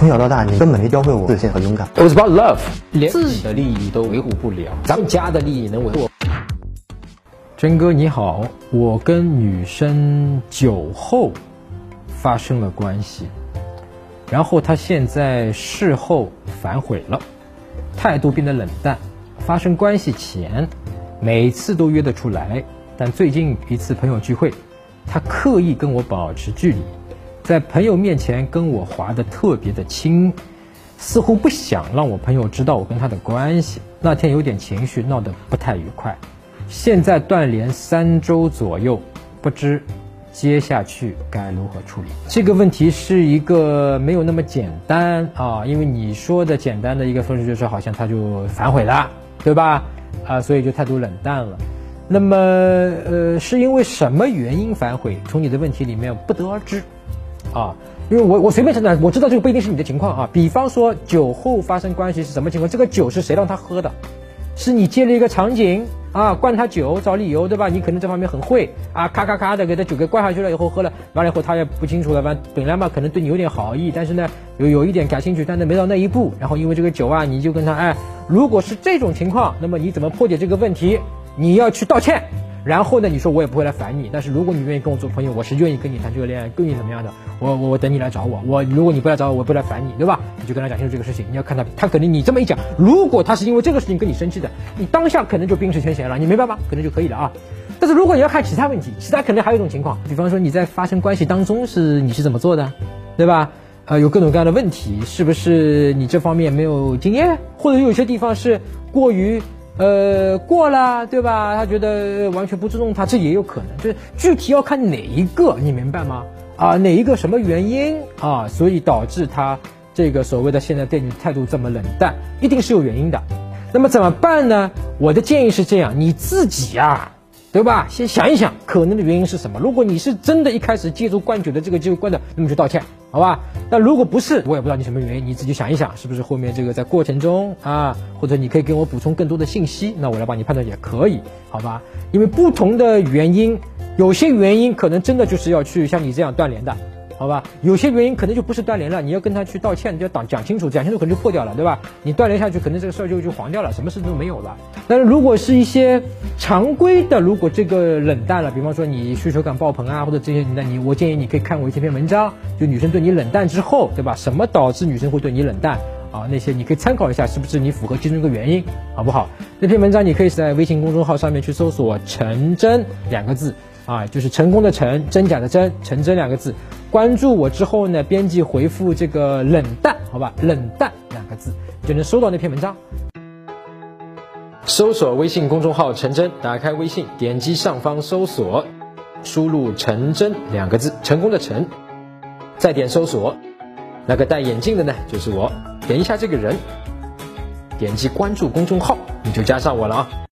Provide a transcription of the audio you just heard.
从小到大，你根本没教会我自信和勇敢。It was about love，连自己的利益都维护不了，咱们家的利益能维护？真哥你好，我跟女生酒后发生了关系，然后她现在事后反悔了，态度变得冷淡。发生关系前，每次都约得出来，但最近一次朋友聚会，她刻意跟我保持距离。在朋友面前跟我滑得特别的亲，似乎不想让我朋友知道我跟他的关系。那天有点情绪，闹得不太愉快。现在断联三周左右，不知接下去该如何处理？这个问题是一个没有那么简单啊，因为你说的简单的一个分式就是好像他就反悔了，对吧？啊，所以就态度冷淡了。那么，呃，是因为什么原因反悔？从你的问题里面不得而知。啊，因为我我随便承担，我知道这个不一定是你的情况啊。比方说酒后发生关系是什么情况？这个酒是谁让他喝的？是你接了一个场景啊，灌他酒找理由对吧？你可能这方面很会啊，咔咔咔的给他酒给灌下去了以后喝了，完了以后他也不清楚了，完本来嘛可能对你有点好意，但是呢有有一点感兴趣，但是没到那一步，然后因为这个酒啊，你就跟他哎，如果是这种情况，那么你怎么破解这个问题？你要去道歉。然后呢？你说我也不会来烦你，但是如果你愿意跟我做朋友，我是愿意跟你谈这个恋爱，愿意怎么样的？我我我等你来找我。我如果你不来找我，我不来烦你，对吧？你就跟他讲清楚这个事情。你要看他，他肯定你这么一讲，如果他是因为这个事情跟你生气的，你当下可能就冰释前嫌了，你明白吗？可能就可以了啊。但是如果你要看其他问题，其他可能还有一种情况，比方说你在发生关系当中是你是怎么做的，对吧？呃，有各种各样的问题，是不是你这方面没有经验，或者有些地方是过于。呃，过了，对吧？他觉得完全不尊重他，这也有可能。就是具体要看哪一个，你明白吗？啊，哪一个什么原因啊？所以导致他这个所谓的现在对你态度这么冷淡，一定是有原因的。那么怎么办呢？我的建议是这样，你自己呀。对吧？先想一想可能的原因是什么。如果你是真的一开始借助灌酒的这个机会灌的，那么就道歉，好吧？那如果不是，我也不知道你什么原因，你自己想一想，是不是后面这个在过程中啊，或者你可以给我补充更多的信息，那我来帮你判断也可以，好吧？因为不同的原因，有些原因可能真的就是要去像你这样断联的。好吧，有些原因可能就不是断联了，你要跟他去道歉，就要讲讲清楚，讲清楚可能就破掉了，对吧？你断联下去，可能这个事儿就就黄掉了，什么事都没有了。但是如果是一些常规的，如果这个冷淡了，比方说你需求感爆棚啊，或者这些，那你我建议你可以看我一篇篇文章，就女生对你冷淡之后，对吧？什么导致女生会对你冷淡啊？那些你可以参考一下，是不是你符合其中一个原因，好不好？那篇文章你可以在微信公众号上面去搜索“陈真”两个字。啊，就是成功的成，真假的真，成真两个字。关注我之后呢，编辑回复这个冷淡，好吧，冷淡两个字就能收到那篇文章。搜索微信公众号陈真，打开微信，点击上方搜索，输入陈真两个字，成功的成，再点搜索，那个戴眼镜的呢，就是我，点一下这个人，点击关注公众号，你就加上我了啊。